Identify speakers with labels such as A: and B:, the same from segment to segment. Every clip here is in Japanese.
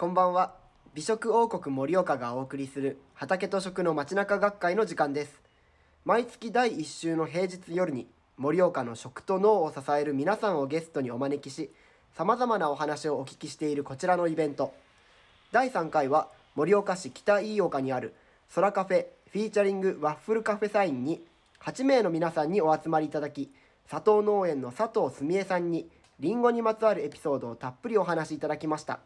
A: こんばんは。美食王国盛岡がお送りする畑と食の街中学会の時間です。毎月第1週の平日夜に盛岡の食と脳を支える皆さんをゲストにお招きし様々なお話をお聞きしているこちらのイベント。第3回は盛岡市北飯岡にある空カフェフィーチャリングワッフルカフェサインに8名の皆さんにお集まりいただき佐藤農園の佐藤澄江さんにりんごにまつわるエピソードをたっぷりお話しいただきました。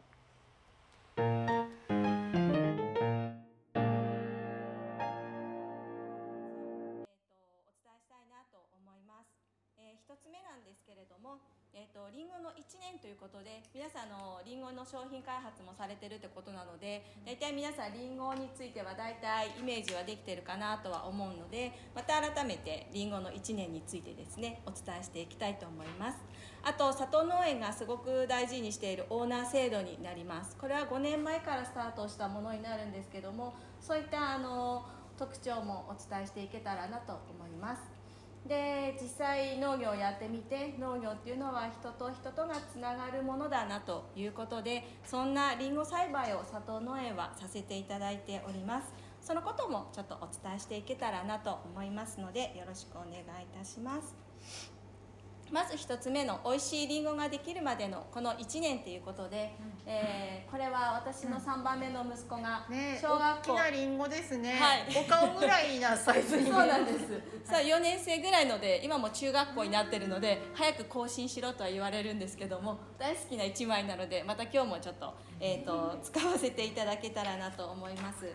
B: えー、とリンゴの1年ということで皆さんのリンゴの商品開発もされてるってことなので大体皆さんリンゴについては大体イメージはできてるかなとは思うのでまた改めてリンゴの1年についてですねお伝えしていきたいと思います。あと佐藤農園がすごく大事にしているオーナー制度になります。これは5年前からスタートしたものになるんですけどもそういったあの特徴もお伝えしていけたらなと思います。で実際農業をやってみて農業っていうのは人と人とがつながるものだなということでそんなりんご栽培を佐藤農園はさせていただいております。そのこともちょっとお伝えしていけたらなと思いますのでよろしくお願いいたします。まず一つ目の美味しいりんごができるまでのこの1年ということで、えーこれは私の3番目の息子が
C: ね、
B: 小学校、
C: 大きなリンゴですね。
B: はい
C: お顔ぐらいなサイズに
B: そうなんです。さあ4年生ぐらいので今も中学校になってるので早く更新しろとは言われるんですけども大好きな一枚なのでまた今日もちょっと,、えー、と使わせていただけたらなと思います。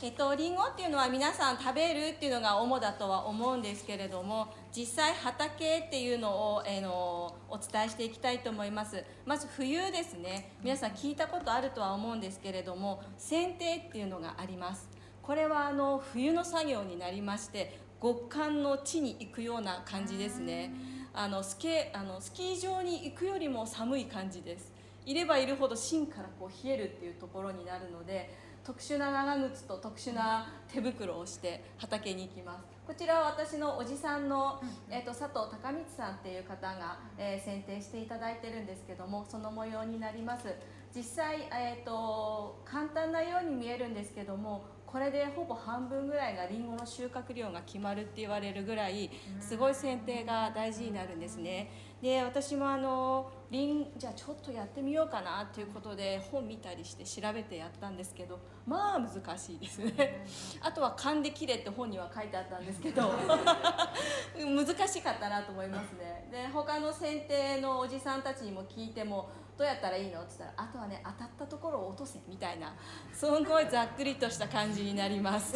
B: えっと、リンゴっていうのは皆さん食べるっていうのが主だとは思うんですけれども実際畑っていうのを、えーのお伝えしていきたいと思います。まず冬ですね。皆さん聞いたことあるとは思うんですけれども剪定っていうのがあります。これはあの冬の作業になりまして極寒の地に行くような感じですね。あのスケあのスキー場に行くよりも寒い感じです。いればいるほど芯からこう冷えるっていうところになるので特殊な長靴と特殊な手袋をして畑に行きます。こちらは私のおじさんの、えー、と佐藤孝光さんっていう方が、えー選定していただいてるんですけどもその模様になります。実際、えー、と簡単なように見えるんですけどもこれでほぼ半分ぐらいがりんごの収穫量が決まるって言われるぐらいすごい剪定が大事になるんですね。で私もあのりんじゃあちょっとやってみようかなっていうことで本見たりして調べてやったんですけどまあ難しいですね。あとは勘で切れって本には書いてあったんですけど 難しかったなと思いますね。で他の剪定のおじさんたちにも聞いてもどうやったらいいのって言ったらあとはね当たったところを落とせみたいなすごいざっくりとした感じになります。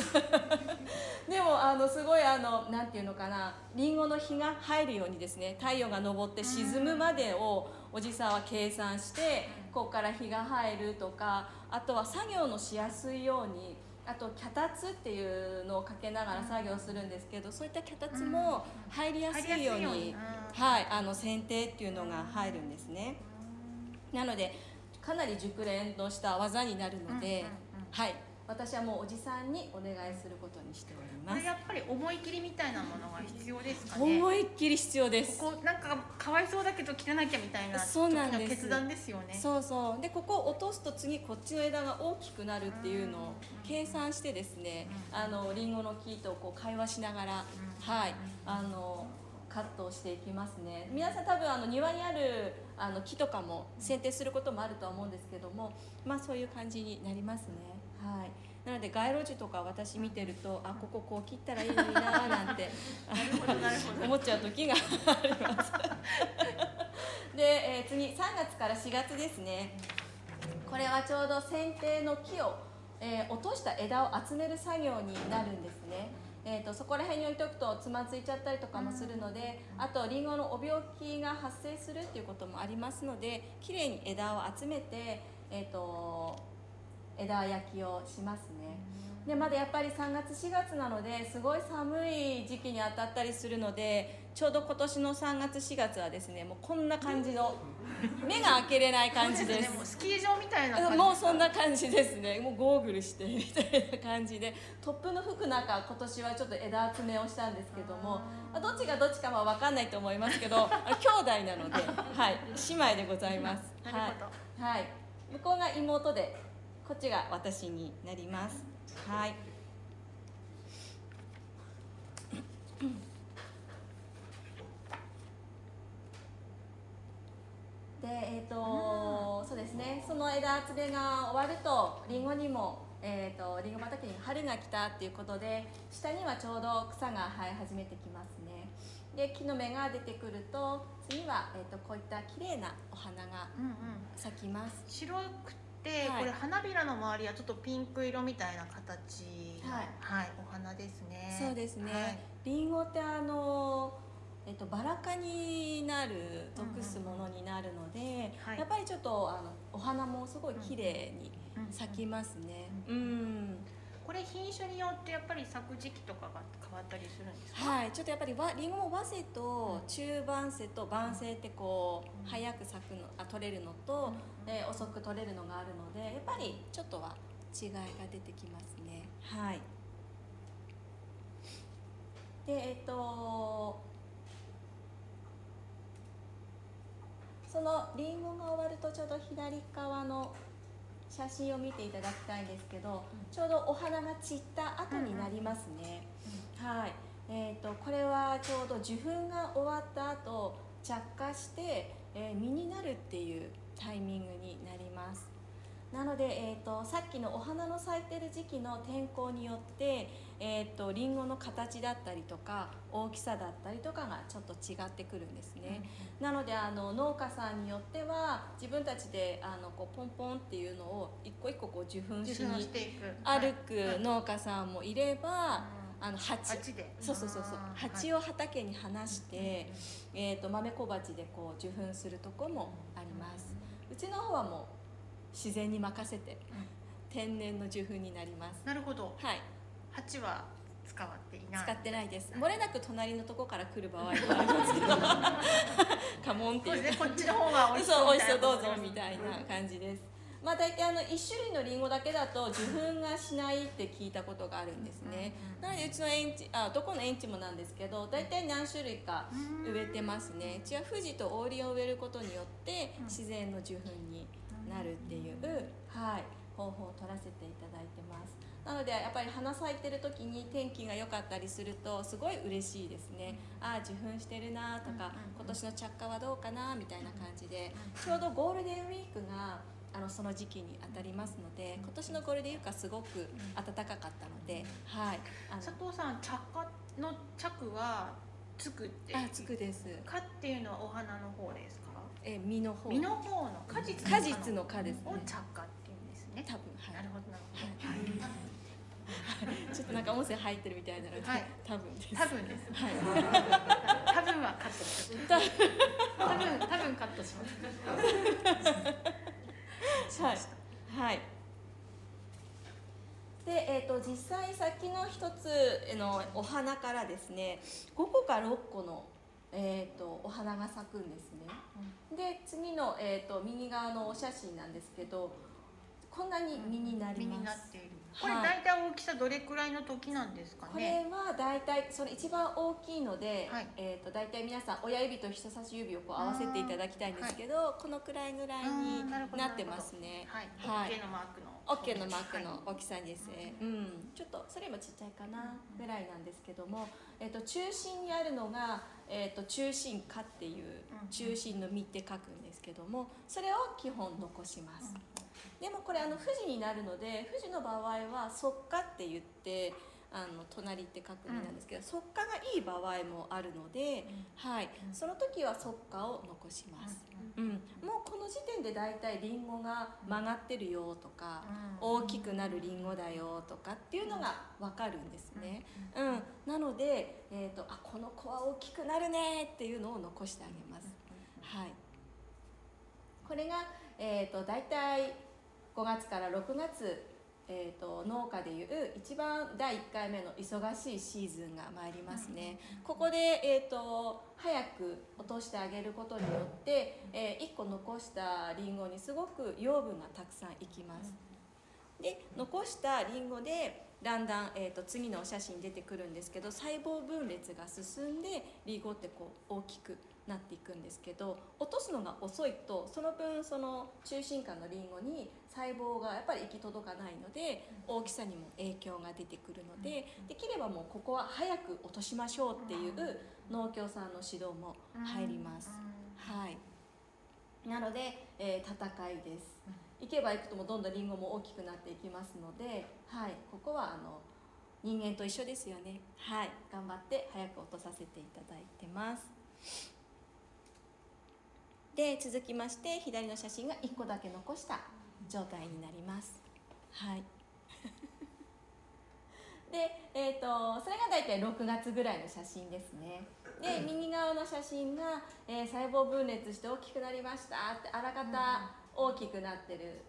B: でもあのすごいあのなんていうのかなりんごの日が入るようにですね太陽が昇って沈むまでをおじさんは計算してここから日が入るとかあとは作業のしやすいようにあと脚立っていうのをかけながら作業するんですけどそういった脚立も入りやすいように
C: 入りやすいように。
B: はいあの剪定っていうのが入るんですね。なのでかなり熟練とした技になるので、はい私はもうおじさんにお願いすることにしており
C: こ
B: ます。
C: れやっぱり思い切りみたいなものが必要ですかね？
B: 思いっきり必要です。
C: ここなんかかわいそうだけど切らなきゃみたいな
B: そうなんです。
C: 時の決断ですよね。
B: そうそう。でここを落とすと次こっちの枝が大きくなるっていうのを計算してですねあのリンゴの木とこう会話しながらはい。あのカットをしていきますね。皆さん多分あの庭にあるあの木とかも剪定することもあるとは思うんですけどもまあそういう感じになりますね。はいなので街路樹とか私見てると あこここう切ったらいいのになーなんて
C: なるほどなるほど。
B: 思っちゃう時があります。で、えー次3月から4月ですね。これはちょうど剪定の木を、えー落とした枝を集める作業になるんですね。えー、とそこら辺に置いておくとつまずいちゃったりとかもするので、あとりんごのお病気が発生するっていうこともありますのできれいに枝を集めて、えー、と枝焼きをしますね。でまだやっぱり3月4月なのですごい寒い時期に当たったりするのでちょうど今年の3月4月はですねもうこんな感じの目が開けれない感じです。
C: ねもうスキー場みたいな感じ
B: もうそんな感じですね。もうゴーグルしてみたいな感じで。トップの服なんか今年はちょっと枝集めをしたんですけどもまあどっちがどっちかは分かんないと思いますけどあ兄弟なので、はい、姉妹でございます。はい、はい、向こうが妹でこっちが私になります。はい。でえっ、とそうですね。その枝集めが終わるとりんごにもえー、とりんご畑に春が来たっていうことで下にはちょうど草が生え始めてきますね。で木の芽が出てくると次は、えー、とこういった綺麗なお花が
C: うんうん。
B: 咲きます。
C: 白くて、
B: はい。
C: これ花びらの周りはちょっとピンク色みたいな形の
B: はい。
C: はい、お花ですね。
B: そうですね、
C: はい。
B: りんごってあのえっと、バラ科になる属すものになるので、
C: はい。
B: やっぱりちょっとあのお花もすごい綺麗に咲きますね。
C: う
B: うん、
C: これ品種によってやっぱり咲く時期とかが変わったりするんですか？
B: はい。ちょっとやっぱりわりんごも早生と中晩生と晩生ってこう早く咲くのあ取れるのと、えー遅く取れるのがあるのでやっぱりちょっとは違いが出てきますね。はい。でえっ、とそのりんごが終わるとちょうど左側の写真を見ていただきたいんですけど、ちょうどお花が散った後になりますね、はい。えー、とこれはちょうど受粉が終わった後着火して、えー実になるっていうタイミングになります。なので、えー、とさっきのお花の咲いてる時期の天候によって、えー、とリンゴの形だったりとか大きさだったりとかがちょっと違ってくるんですね、なのであの農家さんによっては自分たちであのこうポンポンっていうのを一個一個こう受粉しに
C: していく。
B: 歩く農家さんもいれば、あの鉢
C: 鉢で。
B: そうそうそうそう。を畑に放して、えー、と豆小鉢でこう受粉するとこもあります。うちの方はもう自然に任せて天然の受粉になります。
C: なるほど。
B: はい。
C: 鉢は使わっていない。
B: 使ってないです。漏れなく隣のとこから来る場合もありますけど。カモンっていう。
C: こっちの方が美味し
B: そ
C: そうう
B: 美味しそうどうぞ
C: み
B: みたいな感じですまあ大体あの1種類のりんごだけだと受粉がしないって聞いたことがあるんですね。なのでうちの園地あどこの園地もなんですけど大体何種類か植えてますね。うちは富士とオーリオを植えることによって自然の受粉になるっていう、はい、方法を取らせていただいてます。なのでやっぱり花咲いてる時に天気が良かったりするとすごい嬉しいですね。ああ受粉してるなとか今年の着火はどうかなみたいな感じで。ちょうどゴールデンウィークがあのその時期に当たりますので今年のゴールデンウィークはすごく暖かかったのではいあの
C: 佐藤さん着火の着はつくって
B: あつくです。
C: かっていうのはお花の方ですか？
B: え実の方。
C: 実の方の果実
B: 果実の果ですね。
C: を着火っていうんですね。
B: 多分はい。
C: なるほどなるほど。
B: ちょっとなんか音声入ってるみたいなので、
C: はい。
B: 多分です。
C: 多分です。
B: はい。
C: 多分はカットします。
B: 多
C: 多分多分カットします
B: はい、はい、で、えー、と実際さっきの一つのお花からですね5個か6個の、えー、とお花が咲くんですね、で次の、えー、と右側のお写真なんですけどこんなに実になります、
C: なっているこれ
B: はい。
C: 大体大きさどれくらいの時なんですか
B: こ
C: ね
B: れは大体それ一番大きいので、
C: はい。
B: えー、と大体皆さん親指と人差し指をこう合わせていただきたいんですけど、このくらいぐらいに
C: な
B: ってますね。
C: はい、
B: はい
C: OK のマークの
B: OK のマーク
C: はい
B: の大きさですね、うん。ちょっとそれもちっちゃいかなぐらいなんですけども、えっと中心にあるのが、えっと中心花っていう
C: うん。
B: 中心の実って書くんですけどもそれを基本残します、でもこれあの富士になるので富士の場合は即花って言ってあの隣って書く意味なんですけど、即花がいい場合もあるので、はい、その時は即花を残します、うん、もうこの時点で大体りんごが曲がってるよとか、大きくなるりんごだよとかっていうのが分かるんですね、うん。なので、えー、とあこの子は大きくなるねっていうのを残してあげます、はい、これが、えー、と大体5月から6月、ええー、と農家でいう一番第1回目の忙しいシーズンが参りますね、ここで、えー、と早く落としてあげることによって、え1個残したりんごにすごく養分がたくさんいきます、で残したりんごでだんだん、えー、と次のお写真出てくるんですけど細胞分裂が進んでりんごってこう大きくなっていくんですけど落とすのが遅いとその分その中心間のりんごに細胞がやっぱり行き届かないので大きさにも影響が出てくるのでできればもうここは早く落としましょうっていう農協さんの指導も入ります。はいなので、えー戦いです。行けば行くともどんどんリンゴも大きくなっていきますので、はい、ここはあの人間と一緒ですよね。はい、頑張って早く落とさせていただいてます。で続きまして左の写真が1個だけ残した状態になります。はい。で、えー、とそれが大体6月ぐらいの写真ですね。で右側の写真が、えー細胞分裂して大きくなりました。ってあらかた大きくなってる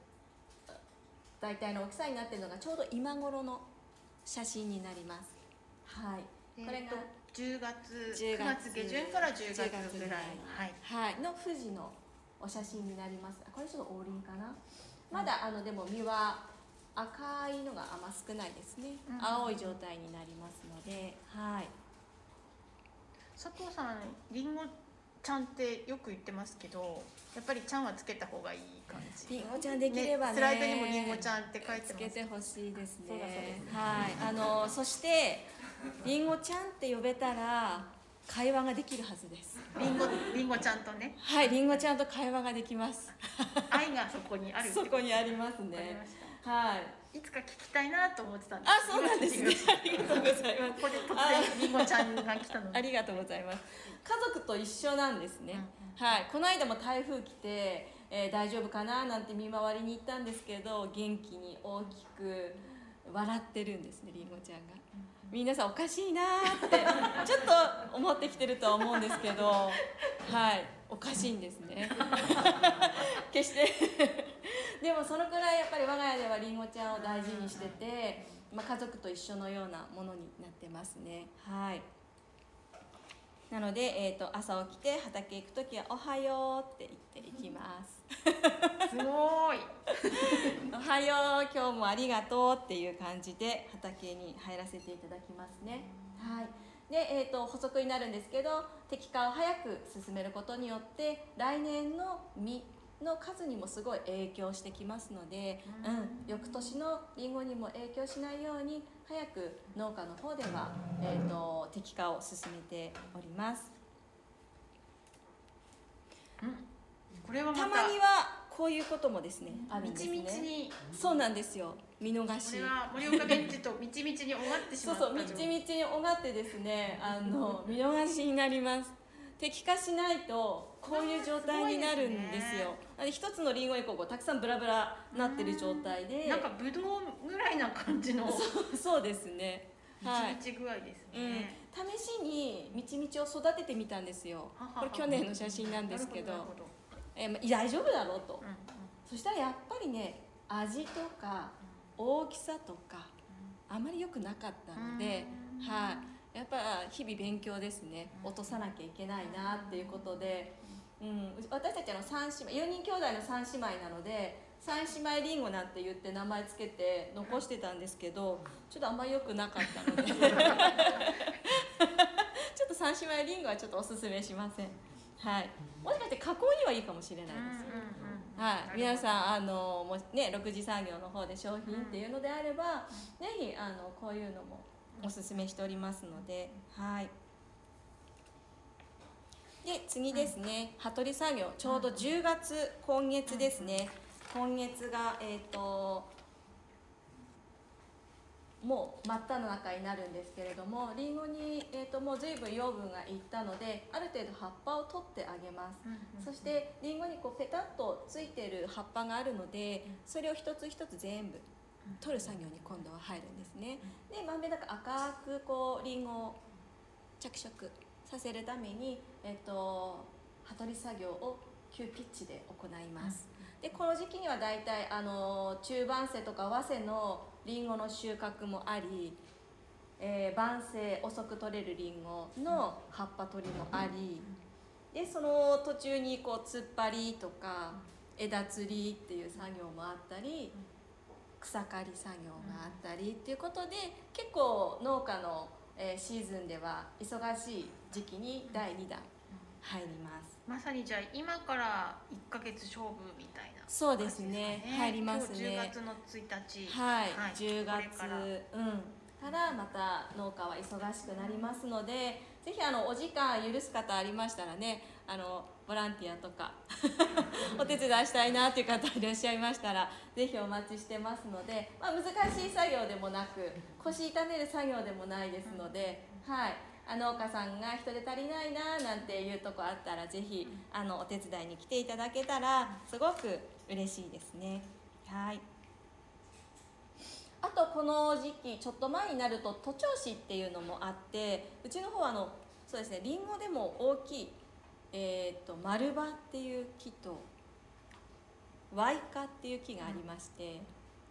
B: 大体の大きさになってるのがちょうど今頃の写真になります。はい。これが、
C: これが10月
B: 10
C: 9月下旬から10月
B: 10
C: ぐらい。はい。
B: はい、の富士のお写真になります。あこれちょっと王林かな？まだあのでも実は赤いのがあんま少ないですね、
C: うん。
B: 青い状態になりますので。はい。
C: 佐藤さんりんごちゃんってよく言ってますけどやっぱりちゃんはつけた方がいい感じ。
B: りんごちゃんできればね。
C: スライドにもりんごちゃんって書いて
B: つけ
C: ます
B: てほしいです
C: そうだそう
B: ね
C: です。
B: はい。あのそしてりんごちゃんって呼べたら会話ができるはずです。
C: りんごりんごちゃんとね。
B: はいりんごちゃんと会話ができます。
C: 愛がそこにある
B: そこにありますね。はい。
C: いつか聞きたいなと思ってたんです。
B: あそうなんですね。
C: 今
B: ありがとうございます。
C: ここで突然りんごちゃんが来たの。で
B: ありがとうございます。家族と一緒なんですね、はい。この間も台風来て、えー大丈夫かななんて見回りに行ったんですけど元気に大きく笑ってるんですねりんごちゃんが、皆さんおかしいなーって ちょっと思ってきてるとは思うんですけどはいおかしいんですね。決して。でもそのくらいやっぱり我が家ではりんごちゃんを大事にしてて、まあ、家族と一緒のようなものになってますね。はい。なので、えー、と朝起きて畑行く時は「おはよう」って言って行きます
C: すごい「
B: おはよう今日もありがとう」っていう感じで畑に入らせていただきますね。はい。で、えー、と補足になるんですけど摘果を早く進めることによって来年の実の数にもすごい影響してきますので、うん、翌年のりんごにも影響しないように早く農家の方では、えー、と摘果を進めております
C: これはまた
B: たまにはこういうこともですねあるんです
C: みち
B: ね。
C: みちに。
B: そうなんですよ。見逃
C: こ
B: し
C: れは盛岡弁ってとみちみちに終わってし
B: そう
C: まった
B: そうみちみちにおがってですねあの見逃しになります。摘果しないとこういう状態になるんですよ。で一つのりんごにこうたくさんブラブラなってる状態で。
C: なんかぶどうぐらいな感じのみ
B: そうそうですね。はい。
C: ちみち具合です
B: うん。
C: ね、、
B: 試しにみちみちを育ててみたんですよ。
C: ははは。
B: これ去年の写真なんですけど。
C: なるほなるほ
B: えーま大丈夫だろうと、
C: うんうん。
B: そしたらやっぱりね味とか大きさとかあまり良くなかったので、
C: うん。
B: はい、やっぱ日々勉強ですね。落とさなきゃいけないなっていうことで、うん、私たちの三姉妹4人兄弟の3姉妹なので三姉妹りんごなんて言って名前つけて残してたんですけどちょっとあんまり良くなかったので。ちょっと三姉妹りんごはちょっとおすすめしません。はい、もしかして加工にはいいかもしれないです。
C: うんうんうん
B: はい、皆
C: ん
B: さんあのもうね6次産業の方で商品っていうのであれば、ぜひあのこういうのもおすすめしておりますので、はい。で次ですね、羽取作業。ちょうど10月今月ですね、今月がえっ、ともう真っ只中になるんですけれどもりんごに、えー、ともう随分養分がいったのである程度葉っぱを取ってあげます、
C: うんうん
B: そしてりんごにこうペタッとついてる葉っぱがあるのでそれを一つ一つ全部取る作業に今度は入るんですね。でまんべんなく赤くこうりんごを着色させるために、えっと葉取り作業を急ピッチで行います、でこの時期にはだいたいあの中盤生とか早生のりんごの収穫もあり、えー晩成遅く取れるりんごの葉っぱ取りもあり、でその途中にこう突っ張りとか枝釣りっていう作業もあったり草刈り作業があったりっていうことで結構農家の、えーシーズンでは忙しい時期に第2弾入ります。
C: まさにじゃあ今から1ヶ月勝負みたいな
B: そうですね。
C: 感じ
B: 入りますね。
C: 今日10月の1日。
B: はい、
C: はい。
B: 10
C: これ
B: 月
C: から。
B: うん。からまた農家は忙しくなりますのでぜひあのお時間許す方ありましたらねあのボランティアとか お手伝いしたいなっていう方いらっしゃいましたらぜひお待ちしてますので、まあ、難しい作業でもなく腰痛める作業でもないですので、はい、あ農家さんが人手足りないななんていうとこあったらぜひあのお手伝いに来ていただけたらすごく嬉しいですね。はいあとこの時期ちょっと前になると徒長枝っていうのもあってうちの方はあのそうですねりんごでも大きい、えー、と丸葉っていう木とワイカっていう木がありまして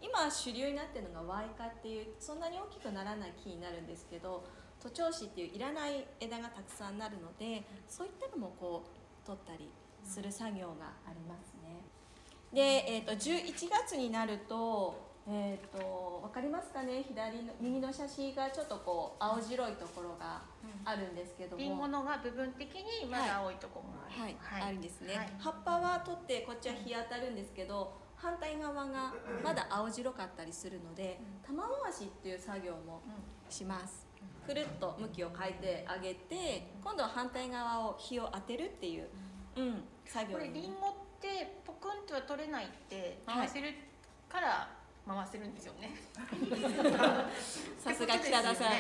B: 今主流になってるのがワイカっていうそんなに大きくならない木になるんですけど徒長枝っていういらない枝がたくさんなるのでそういったのもこう取ったりする作業がありますね。で、えー、と11月になると,、えー、と分かりますかね？左の右の写真がちょっとこう青白いところがあるんですけども。
C: リンゴのが部分的にまだ青いところもある。
B: はい、あるんですね、
C: はい。
B: 葉っぱは取ってこっちは日当たるんですけど反対側がまだ青白かったりするので玉回しっていう作業もします。くるっと向きを変えてあげて今度は反対側を日を当てるっていう、うん、作業
C: これ
B: に
C: リンゴってポクンとは取れないって
B: はい。
C: 回せるから回せるんですよね、
B: さすが北田さん、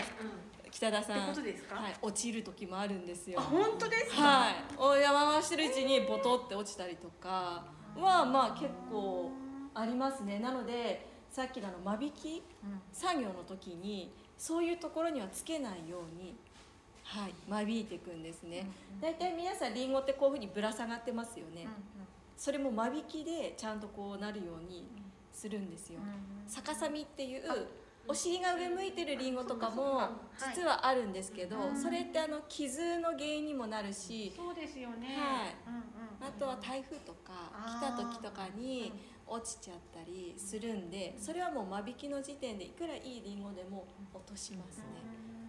B: 北田さん。
C: ってことですか？
B: はい、落ちる時もあるんですよ。
C: あ本当ですか、
B: はい、お山回してるうちにボトって落ちたりとかはまあ結構ありますね。なのでさっきのあの間引き
C: うん。
B: 作業の時にそういうところにはつけないように、はい、間引いていくんですね。大体皆さんりんごってこういうふうにぶら下がってますよねそれも間引きでちゃんとこうなるようにするんですよ。逆さみっていうお尻が上向いてるりんごとかも実はあるんですけど
C: うん
B: それってあの傷の原因にもなるし
C: そうですよね、
B: はい。あとは台風とか来た時とかに落ちちゃったりするんでそれはもう間引きの時点でいくらいいりんごでも落としますね。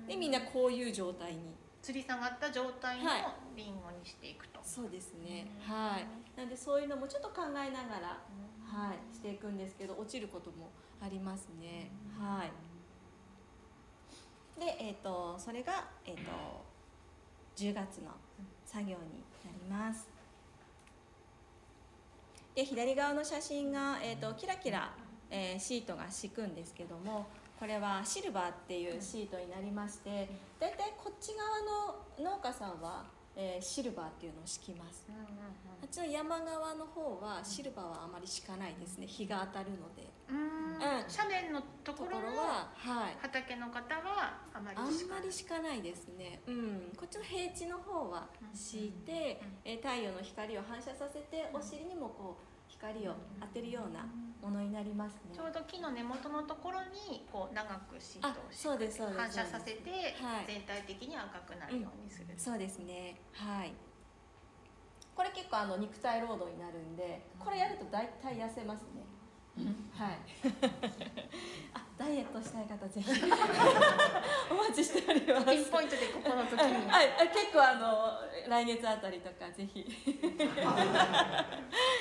B: でみんなこういう状態に。
C: 吊り下がった状態の
B: はい
C: リンゴにして
B: そうですね。
C: うん。
B: はい。なんでそういうのもちょっと考えながらはい。していくんですけど落ちることもありますね。はい。でえっ、とそれがえっ、と10月の作業になります。で左側の写真が、えー、とキラキラ、えーシートが敷くんですけどもこれはシルバーっていうシートになりましてだいたいこっち側の農家さんは、えーシルバーっていうのを敷きます。
C: うんうん
B: あっちの山側の方はシルバーはあまり敷かないですね。日が当たるので。
C: うん。うん。
B: うん
C: 斜面のと
B: ところ
C: は
B: ははい。
C: 畑の方はあまり
B: あん
C: しか
B: まり敷かないですね、うん、こっちの平地の方は敷いて、えー太陽の光を反射させてお尻にもこう光を当てるようなものになりますね。
C: ちょうど木の根元のところにこう長くシートを
B: あそうですそうです
C: 反射させて
B: はい。
C: 全体的に赤くなるようにする、
B: そうですね。はい。これ結構あの肉体労働になるんでこれやると大体痩せますねはい。あダイエットしたい方ぜひ。お待ちしております。
C: ピンポイントでここの時に。
B: はい、あ結構あの来月あたりとかぜひ。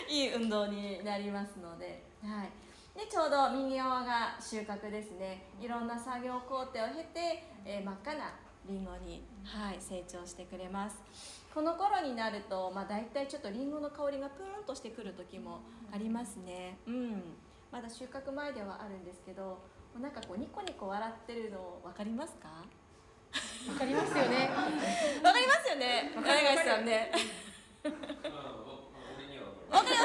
B: いい運動になりますので、はい、でちょうど右側が収穫ですね。いろんな作業工程を経て、えー真っ赤なりんごに、はい、成長してくれます。この頃になると、まあ、大体ちょっとりんごの香りがプーンとしてくる時もありますね。うんまだ収穫前ではあるんですけどなんかこうニコニコ笑ってるの分かりますか？
C: わかりますよね
B: わかりますよね。
C: わかる
B: 柳さんね。わかりま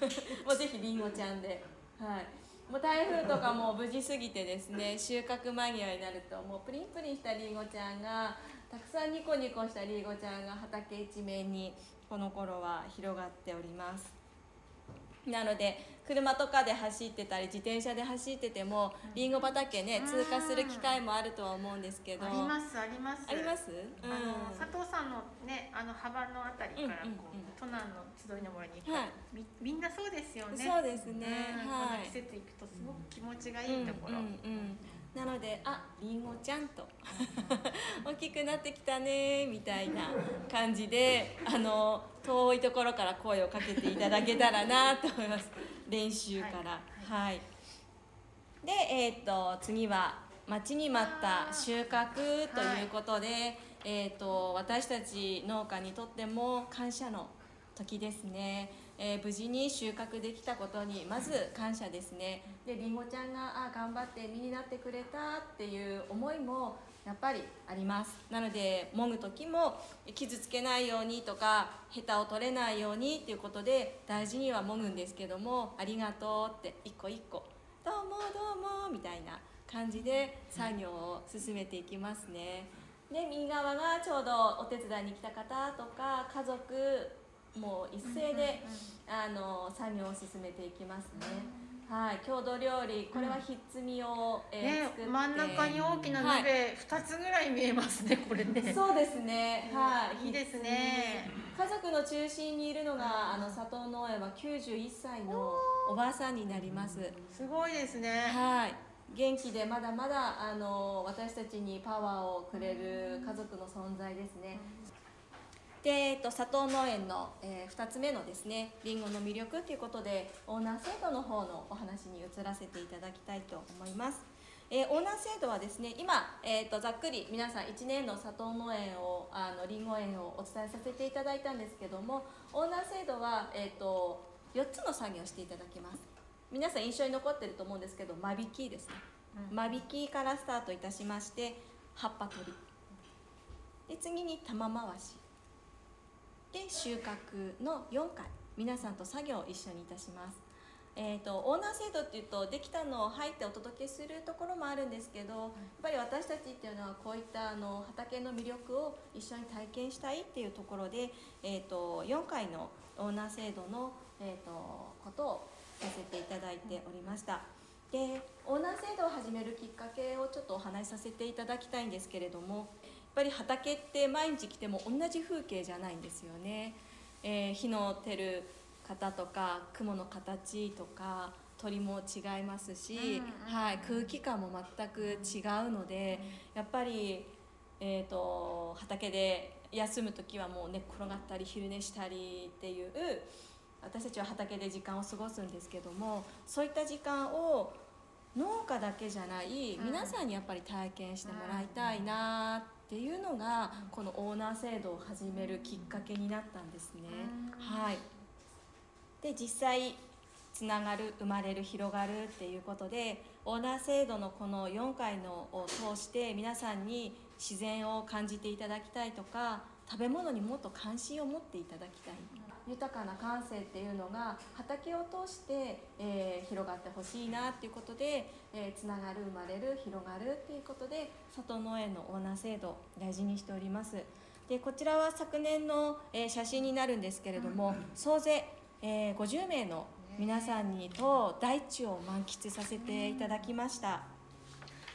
B: す。もうぜひりんごちゃんで、はい。もう台風とかも無事過ぎてですね、収穫間際になるともうプリンプリンしたりんごちゃんがたくさんニコニコしたりんごちゃんが畑一面にこの頃は広がっております。なので車とかで走ってたり自転車で走っててもりん。ご畑ね
C: うん。
B: 通過する機会もあるとは思うんですけど。
C: ありますあります。
B: あります？
C: あの佐藤さんのねあの幅のあたりからこう、
B: うんうんうん。
C: 都南の集いの森に行ったら、
B: はい。
C: みみんなそうですよね。
B: そうですね。
C: うん。
B: はい。
C: 季節行くとすごく気持ちがいいところ、
B: うんうんうん。なのでありんごちゃんと 大きくなってきたねみたいな感じであの遠いところから声をかけていただけたらなと思います練習から。はい、でえーっと次は待ちに待った収穫ということで、えーっと私たち農家にとっても感謝の時ですね、えー無事に収穫できたことにまず感謝ですね。でりんごちゃんがあ頑張って実になってくれたっていう思いもやっぱりあります。なのでもぐ時も傷つけないようにとかヘタを取れないようにっていうことで大事にはもぐんですけどもありがとうって一個一個どうもどうもみたいな感じで作業を進めていきますね。で右側がちょうどお手伝いに来た方とか家族もう一斉で、あの作業を進めていきますね。はい、郷土料理、これはひっつみを、えー
C: ね
B: 作って
C: 真ん中に大きな鍋二つぐらい見えますね、これね
B: そうですね。はい、
C: いいですね。
B: 家族の中心にいるのが、あの佐藤農園は91歳のおばあさんになります。
C: すごいですね
B: はい。元気でまだまだあの私たちにパワーをくれる家族の存在ですね。で、えっと、佐藤農園の、え2つ目のですねりんごの魅力ということでオーナー制度の方のお話に移らせていただきたいと思います。えーオーナー制度はですね今、えー、とざっくり皆さん1年の佐藤農園をあのりんご園をお伝えさせていただいたんですけどもオーナー制度は、えー、と4つの作業をしていただきます。皆さん印象に残ってると思うんですけど間引きですね。間引きからスタートいたしまして葉っぱ取り。で次に玉回しで収穫の4回。皆さんと作業を一緒にいたします。えー、とオーナー制度っていうとできたのを入ってお届けするところもあるんですけど、やっぱり私たちっていうのはこういったあの畑の魅力を一緒に体験したいっていうところで、えー、と4回のオーナー制度の、えー、とことをさせていただいておりました。でオーナー制度を始めるきっかけをちょっとお話しさせていただきたいんですけれどもぱり畑って毎日来ても同じ風景じゃないんですよね。えー日の照る方とか雲の形とか鳥も違いますし、はい、空気感も全く違うのでやっぱり、えー、と畑で休む時はもう寝っ転がったり昼寝したりっていう私たちは畑で時間を過ごすんですけどもそういった時間を農家だけじゃない
C: うん
B: 皆さんにやっぱり体験してもらいたいなっていうのがこのオーナー制度を始めるきっかけになったんですね。
C: うん。
B: はい、で実際つながる生まれる広がるっていうことでオーナー制度のこの4回のを通して皆さんに自然を感じていただきたいとか食べ物にもっと関心を持っていただきたい豊かな感性っていうのが畑を通して、えー広がってほしいなっていうことで、えーつながる生まれる広がるっていうことで里農園のオーナー制度大事にしております。でこちらは昨年の、えー写真になるんですけれども、総勢、えー50名の皆さんにと大地を満喫させていただきました、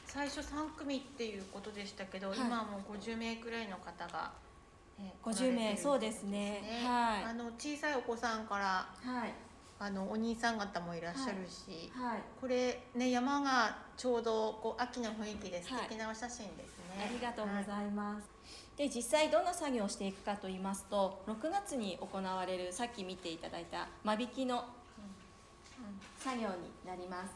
C: 最初3組っていうことでしたけど、
B: はい。
C: 今はもう50名くらいの方が、えー
B: 50
C: 来られてる
B: 名そうですね。はい。
C: あの小さいお子さんから
B: はい。
C: あのお兄さん方もいらっしゃるし、
B: はい。
C: これね山がちょうどこう秋の雰囲気で素
B: はい。
C: 敵なお写真ですね、
B: ありがとうご
C: い
B: ざいます。で実際どんな作業をしていくかと言いますと6月に行われるさっき見ていただいた間引きの作業になります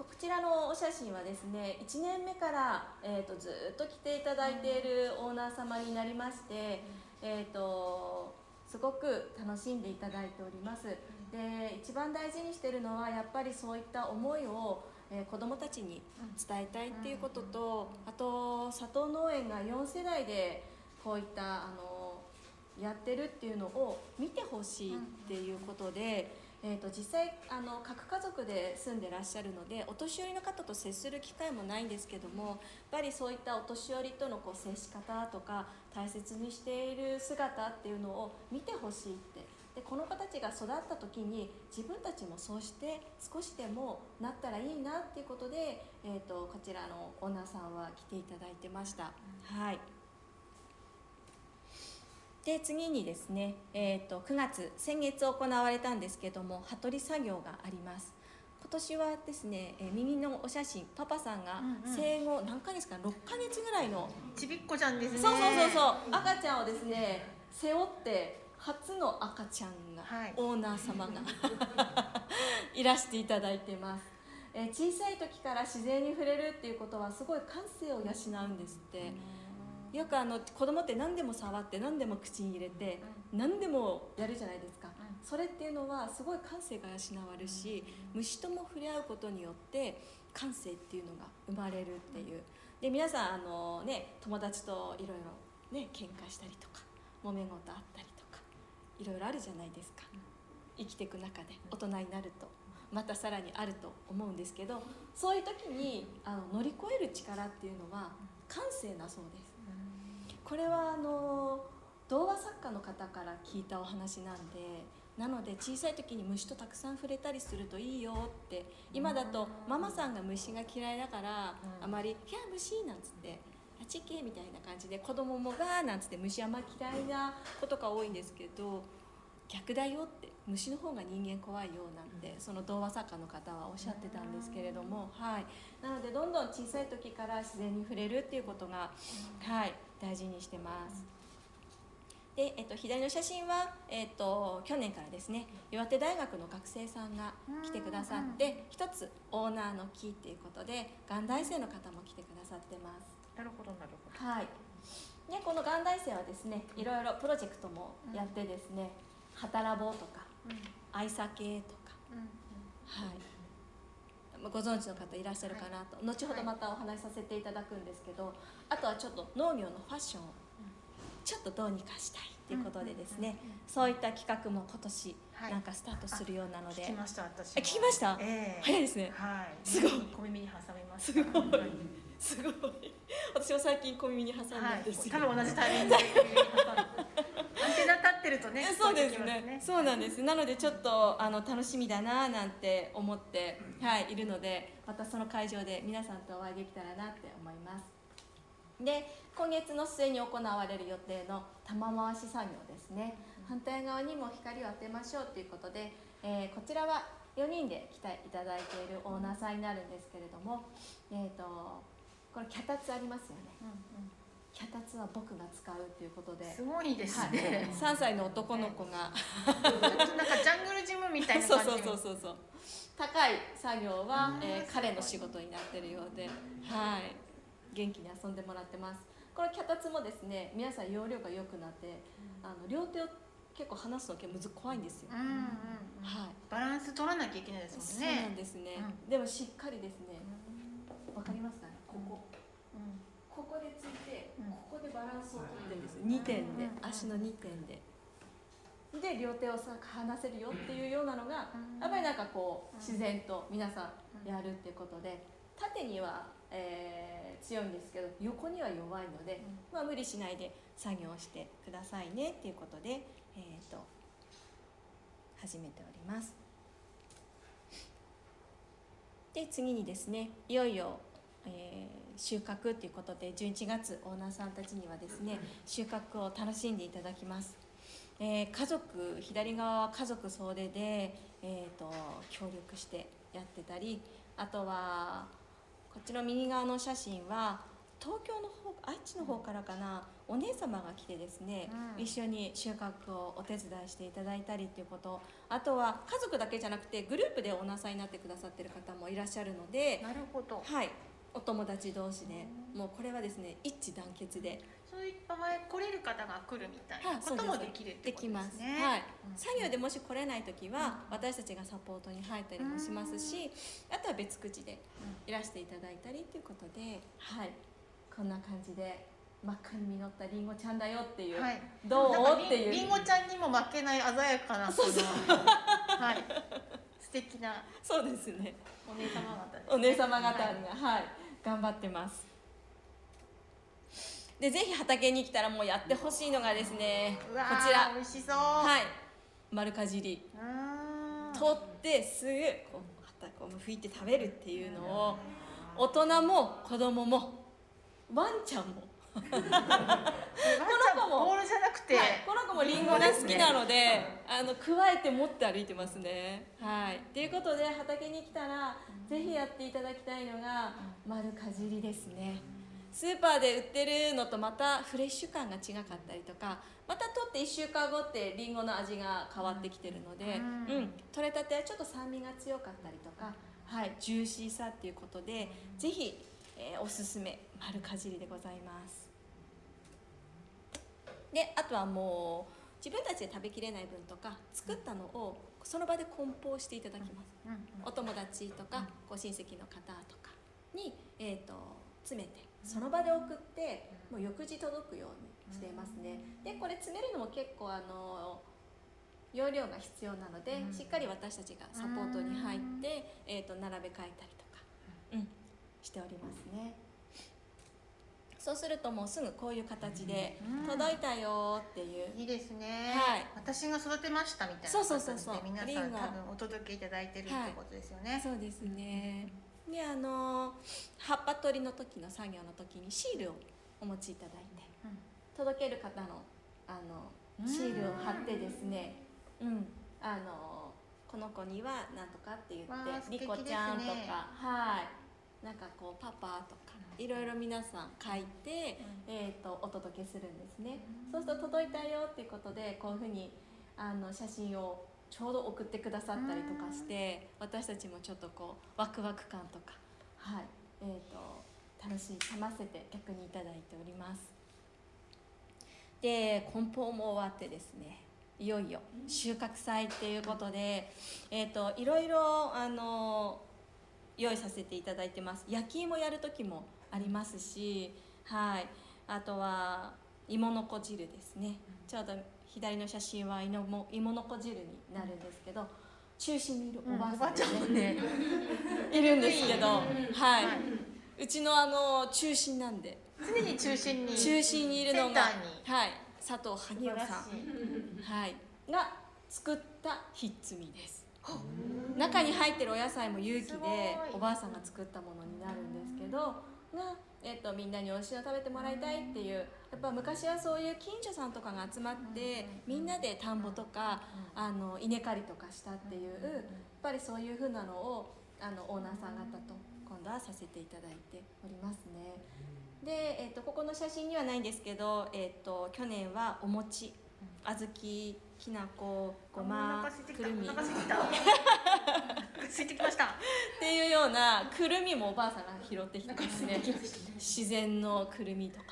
B: こちらのお写真はですね1年目から、えー、とずっと来ていただいているオーナー様になりまして、えー、とすごく楽しんでいただいております。で一番大事にしてるのはやっぱりそういった思いを、えー子どもたちに伝えたいっていうこととあと佐藤農園が4世代でこういったあのやってるっていうのを見てほしいっていうことで、えー、と実際あの各家族で住んでらっしゃるのでお年寄りの方と接する機会もないんですけどもやっぱりそういったお年寄りとのこう接し方とか大切にしている姿っていうのを見てほしいって。でこの子たちが育った時に自分たちもそうして少しでもなったらいいなっていうことで、えー、とこちらのオーナーさんは来ていただいてました。はいで次にですね、えー、と9月先月行われたんですけども羽取作業があります。今年はですね、えー右のお写真パパさんが
C: うんうん。
B: 生後何ヶ月か6ヶ月ぐらいの、
C: ちびっこちゃんですね。
B: そうそうそうそう赤ちゃんをですね背負って初の赤ちゃんが、
C: はい。
B: オーナー様が いらしていただいてます、えー小さい時から自然に触れるっていうことはすごい感性を養うんですって、よくあの子供って何でも触って何でも口に入れて、何でもやるじゃないですか、
C: ん。
B: それっていうのはすごい感性が養われるし、虫とも触れ合うことによって感性っていうのが生まれるっていう。で皆さんあの、ね、友達といろいろね喧嘩したりとか揉め事あったりとかいろいろあるじゃないですか。生きていく中で大人になるとまたさらにあると思うんですけどそういう時にあの乗り越える力っていうのは感性なそうですこれはあの童話作家の方から聞いたお話なんでなので小さい時に虫とたくさん触れたりするといいよって今だとママさんが虫が嫌いだから
C: うん。
B: あまり「いや虫」なんつって「あちけ」みたいな感じで子供も「が」なんつって虫あんま嫌いなことが多いんですけど逆だよって虫の方が人間怖いよなんてその童話作家の方はおっしゃってたんですけれども、はい、なのでどんどん小さい時から自然に触れるっていうことが、はい、大事にしてます。で、えっと、左の写真は、えっと、去年からですね岩手大学の学生さんが来てくださって一つオーナーの木っていうことで元大生の方も来てくださってます。
C: なるほどなるほど。
B: はい、でこの元大生はですねいろいろプロジェクトもやってですね「働ぼう」とか
C: うん「
B: 愛さけ」とか、
C: うん
B: はい、まあご存知の方いらっしゃるかなと、後ほどまたお話しさせていただくんですけどあとはちょっと農業のファッションをちょっとどうにかしたいっていうことでですね、そういった企画も今年
C: はい。
B: なんかスタートするようなので、
C: 聞きました私
B: あ聞きました？
C: ええ。
B: 早いですね。
C: はい。
B: すごい。
C: 小耳に挟みました
B: すごい。
C: はい
B: すごい。私も最近小耳に挟んだ
C: はい
B: んですよ、
C: 多分同じタイミングで ってるとね
B: そうですね。そうなんです。なのでちょっとあの楽しみだななんて思って、はい、いるのでまたその会場で皆さんとお会いできたらなって思います。で今月の末に行われる予定の玉回し作業ですね。反対側にも光を当てましょうということで、えーこちらは4人で来ていただいているオーナーさんになるんですけれども、えー、とこれ脚立ありますよね。
C: うんうん
B: 脚立は僕が使うということで。す
C: ごいです
B: はい、
C: ね、
B: 3歳の男の子が。
C: なんかジャングルジムみたいな
B: そう
C: 感じ
B: そうそうそうそう高い作業は
C: う、ん。
B: えー彼の仕事になってるようで。はい。元気に遊んでもらってます。これ脚立もですね皆さん容量が良くなってあの両手を結構離すの結構むず怖いんですよ、
C: うんうんうん。
B: はい。
C: バランス取らなきゃいけないです
B: そう
C: もんね。
B: なんですね、
C: うん。
B: でもしっかりですね。わかりますかね？ここ。
C: うん。
B: ここでついて、
C: うん
B: ここでバランスをとってるんです2点で、
C: うん。
B: 足の2点で。で両手をさ離せるよっていうようなのが、
C: うん。
B: やっぱりなんかこう
C: うん。
B: 自然と皆さんやるっていうことで縦には、えー強いんですけど横には弱いので、まあ、無理しないで作業してくださいねっていうことで、えー、と始めております。で次にですねいよいよ、えー収穫ということで11月オーナーさんたちにはですね収穫を楽しんでいただきます。えー家族左側は家族総出で、えー、と協力してやってたりあとはこっちの右側の写真は東京の方愛知の方からかなお姉様が来てですね、
C: うん。
B: 一緒に収穫をお手伝いしていただいたりっていうこと。あとは家族だけじゃなくてグループでおなさいになってくださってる方もいらっしゃるので
C: なるほど。
B: はいお友達同士でもうこれはですね一致団結で。
C: そういった場合来れる方が来るみたい
B: は
C: ないこともできるってことで
B: できます。す、
C: ね
B: はい。
C: うん。
B: 作業でもし来れない時は私たちがサポートに入ったりもしますしあとは別口でいらしていただいたりということではい。こんな感じで真っ赤に実ったりんごちゃんだよっていう、
C: はい。
B: どう？っていう。
C: りんごちゃんにも負けない鮮やかなこのはい。素敵な
B: そうですね。
C: お姉様方ね。
B: お姉様方
C: はい
B: がはい、頑張ってます。でぜひ畑に来たらもうやってほしいのがですねこちら。
C: 美味しそう。
B: はい。丸かじり。取ってすぐこうこう拭いて食べるっていうのを大人も子供もワンちゃんも
C: ワンちゃん
B: も
C: ボールじゃなくて、
B: はい、この子もリンゴが好きなので、あの加えて持って歩いてますね。はい。ということで畑に来たら、ぜひやっていただきたいのが丸かじりですね。スーパーで売ってるのとまたフレッシュ感が違かったりとかまた取って1週間後ってりんごの味が変わってきてるので、
C: う
B: うんん取れたてはちょっと酸味が強かったりとか、はい、ジューシーさっていうことでぜひ、えーおすすめ丸かじりでございます。であとはもう自分たちで食べきれない分とか作ったのをその場で梱包していただきます、
C: うんうん
B: お友達とかご親戚の方とかに、えー、と詰めてその場で送ってもう翌日届くようにしていますね。でこれ詰めるのも結構あの容量が必要なので、
C: うん。
B: しっかり私たちがサポートに入って、えー、と並べ替えたりとか、うん、しておりますねそうするともうすぐこういう形で
C: うん
B: 届いたよっていう。
C: いいですね、
B: はい。
C: 私が育てましたみたいな
B: そうそうそうそう。
C: 皆さん多分お届けいただいてるってことですよね、
B: そうですね。であの葉っぱ取りの時の作業の時にシールをお持ちいただいて
C: うん。
B: 届ける方のあのシールを貼ってですね、うん、あのこの子にはなんとかって言って
C: わあ素敵
B: リコちゃんとか、はい、なんかこうパパとかいろいろ皆さん書いて、えー、とお届けするんですね。そうすると届いたよっていうことでこういうふうにあの写真をちょうど送ってくださったりとかして私たちもちょっとこうワクワク感とかはい。えー、と楽しませて逆にいただいております。で梱包も終わってですねいよいよ収穫祭っていうことで、えー、といろいろあの用意させていただいてます。焼き芋やる時もありますしはい。あとは芋の子汁ですね。ちょうど左の写真は芋も芋の子汁になるんですけど中心にいるおばあさん
C: うんおばあちゃんもね。
B: いるんですけど、はい、
C: は
B: うちのあの中心なんで。
C: 常に中心に。
B: 中心にいるのがはい。佐藤
C: 素
B: 萩生さん。はい、が作ったひっつみです中に入ってるお野菜も有機でおばあさんが作ったものになるんですけどが、えっとみんなに美味しいの食べてもらいたいっていうやっぱ昔はそういう近所さんとかが集まってみんなで田んぼとかあの稲刈りとかしたっていうやっぱりそういうふうなのをあのオーナーさん方と今度はさせていただいておりますね。で、えっとここの写真にはないんですけど、えっと去年はお餅小豆きな粉ご
C: お
B: まくるみっ
C: お腹空いてきた。空いてきました
B: ていうようなくるみもおばあさんが拾ってきてますね。自然のくるみとか。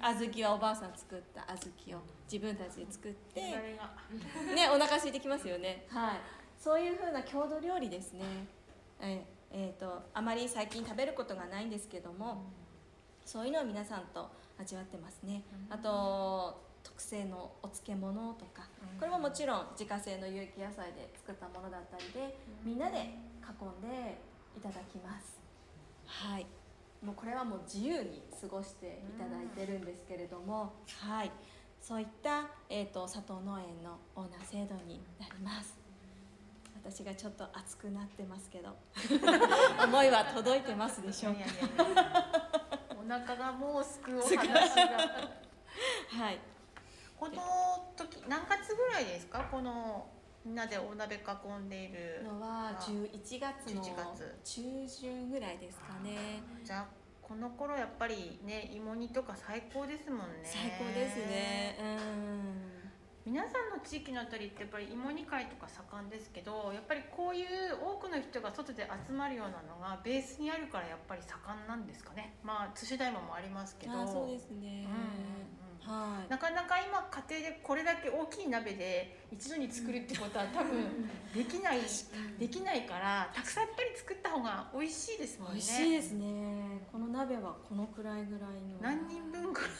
B: 小豆はおばあさん作った小豆を自分たちで作ってねお腹空いてきますよね。はい。そういう風な郷土料理ですね。ええーとあまり最近食べることがないんですけどもそういうのを皆さんと味わってますね。あと特製のお漬物とかこれももちろん自家製の有機野菜で作ったものだったりでみんなで囲んでいただきます。はい。もうこれはもう自由に過ごしていただいてるんですけれども。はい。そういった、えー、と佐藤農園のオーナー制度になります。私がちょっと熱くなってますけど。思いは届いてますでしょうか？
C: お腹がもうすくお話が。
B: はい。
C: この時何月ぐらいですか？このみんなでお鍋囲んでいる。
B: のは11月の
C: 11月。
B: 中旬ぐらいですかね。
C: じゃあこの頃やっぱりね芋煮とか最高ですもんね。
B: 最高ですね。うん。
C: 皆さんの地域のあたりってやっぱり芋煮会とか盛んですけどやっぱりこういう多くの人が外で集まるようなのがベースにあるからやっぱり盛んなんですかね。まあ寿司大ももありますけど。
B: あそうですね、
C: うんうん
B: はい。
C: なかなか今家庭でこれだけ大きい鍋で一度に作るってことは多分できないできないからたくさんやっぱり作った方が美味しいですもんね。
B: 美味しいですね。この鍋はこのくらいぐらいの。
C: 何人分ぐらい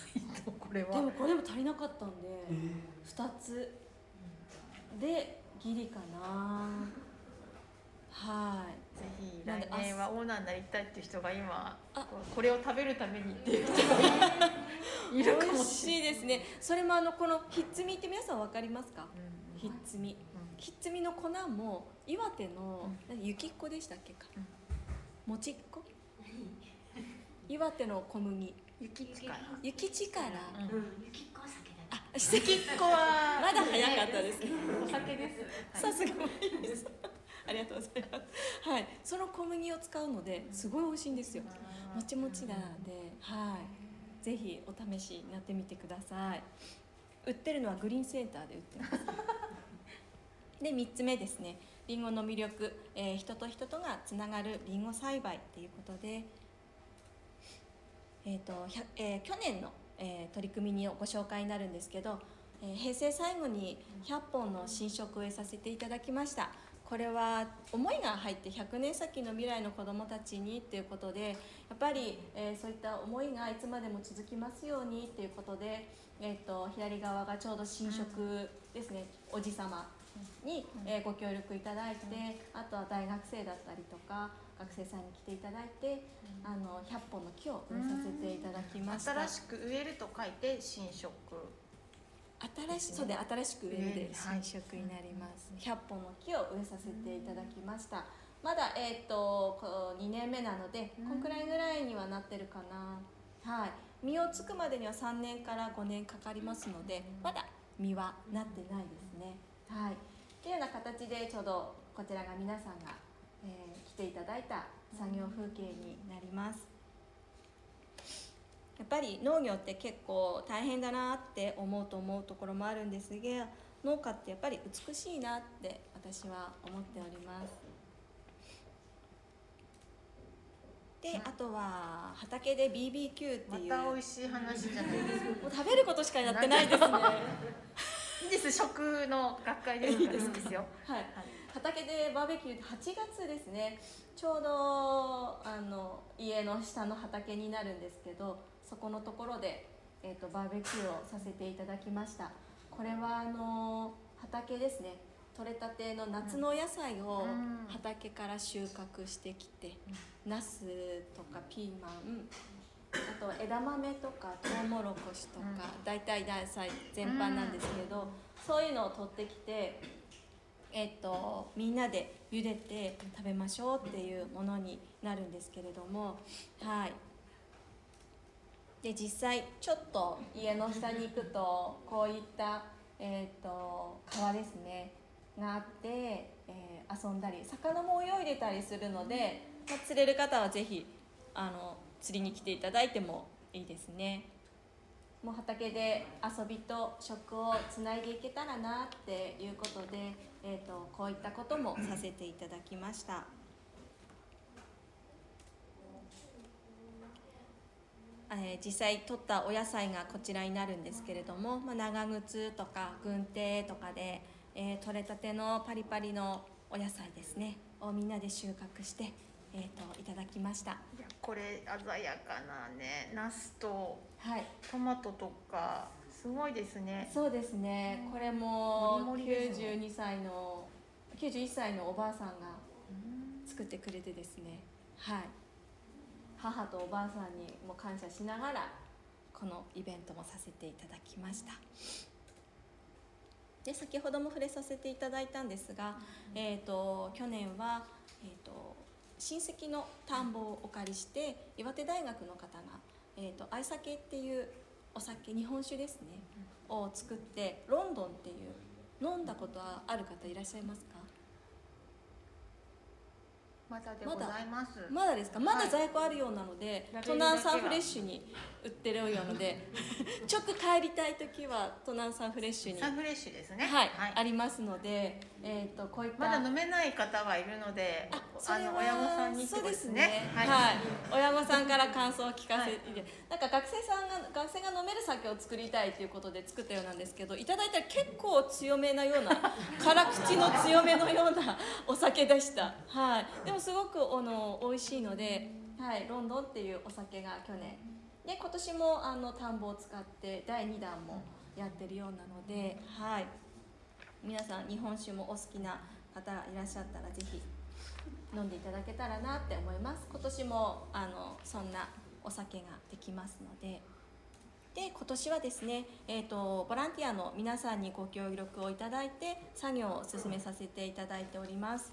C: のこれは？
B: でもこれでも足りなかったんで2つ。でギリかなはい。
C: ぜひ
B: なんで
C: 来年はオーナーになりたいっていう人が今
B: あ。
C: ここれを食べるためにっていう人がいる。かもしれない
B: しいですね。それもあのこのひっつみって皆さんわかりますか？
C: うん。
B: ひひっつみ。ひっつみの粉も岩手の、何雪っ子でしたっけか、もちっこ？岩手の小麦。
C: 雪力
B: 雪力、
D: うん、雪っ子は酒だ
B: あ
C: 雪っ子は
B: まだ早かったです。ね
C: お酒です。
B: さすがいいですありがとうございます。はい。その小麦を使うのですごい美味しいんですよ。もちもちなん。ではい。ぜひお試しになってみてください。売ってるのはグリーンセンターで売ってます。で3つ目ですね。りんごの魅力、えー人と人とがつながるりんご栽培っていうことで、えーとえー去年の、えー取り組みにご紹介になるんですけど、えー平成最後に100本の新色を植えさせていただきましたこれは思いが入って100年先の未来の子どもたちにっていうことでやっぱり、えーそういった思いがいつまでも続きますようにっていうことで、えー、と左側がちょうど新色ですね、おじさまに、えーご協力いただいて、あとは大学生だったりとか学生さんに来ていただいて、あの100本の木を植えさせていただきました。
C: 新しく植えると書いて新色
B: 新しそうで新しく植えるで。
C: はい。
B: 新色になります、100本の木を植えさせていただきました。まだえっ、とこう2年目なのでこんくらいぐらいにはなってるかな。はい。実をつくまでには3年から5年かかりますのでまだ実はなってないですね。はい。っていうような形でちょうどこちらが皆さんが、えー来ていただいた作業風景になりますやっぱり農業って結構大変だなって思うと思うところもあるんですが農家ってやっぱり美しいなって私は思っております。であとは畑で BBQ っていう。
C: また美味しい話じゃないですか。
B: もう食べることしかやってないですね。
C: いいです食の学会でいいですよ。
B: はい。畑でバーベキューって8月ですね。ちょうどあの家の下の畑になるんですけどそこのところで、えー、とバーベキューをさせていただきました。これはあの畑ですね。取れたての夏のお野菜を
C: うん。
B: 畑から収穫してきて、ナスとかピーマンあと枝豆とかトウモロコシとか、大体野菜全般なんですけど、そういうのを取ってきてえっと、みんなで茹でて食べましょうっていうものになるんですけれどもはいで実際ちょっと家の下に行くとこういった、えっと川ですねがあって、えー遊んだり魚も泳いでたりするので、まあ、釣れる方はぜひあの釣りに来ていただいてもいいですね。もう畑で遊びと食をつないでいけたらなっていうことで、えー、とこういったこともさせていただきました。えー実際取ったお野菜がこちらになるんですけれども、まあ、長靴とか軍手とかで、えー取れたてのパリパリのお野菜ですねをみんなで収穫して、えー、といただきました。
C: いやこれ鮮やかなねナスと
B: はい
C: トマトとかすごいですね
B: そうですね。これも
C: もりもりですね
B: 92歳の91歳のおばあさんが作ってくれてですね。はい。母とおばあさんにも感謝しながらこのイベントもさせていただきました。で先ほども触れさせていただいたんですが、えー、と去年は、えー、と親戚の田んぼをお借りして岩手大学の方が、えー、と愛酒っていうお酒日本酒ですね、を作ってロンドンっていう飲んだことはある方いらっしゃいますか？
C: まだでございます。
B: まだですか？まだ在庫あるようなので、
C: はい
B: トナンサンフレッシュに売ってるようなので ちょっと帰りたい時はトナンサンフレッシュに。
C: サンフレッシュですね。
B: はい、ありますので、えっ、とこういった
C: まだ飲めない方はいるので
B: あそれは
C: の親御さんにって
B: そうです
C: ね。
B: ねはい、親御さんから感想を聞かせて、なんか学生さんが学生が飲める酒を作りたいということで作ったようなんですけどいただいたら結構強めなような 辛口の強めのような お酒でした。はい。でもすごくあの美味しいので、はい、ロンドンっていうお酒が去年。で今年もあの田んぼを使って第2弾もやってるようなので、はい、皆さん日本酒もお好きな方がいらっしゃったらぜひ飲んでいただけたらなって思います今年もあのそんなお酒ができますのでで今年はですね、えー、とボランティアの皆さんにご協力をいただいて作業を進めさせていただいております。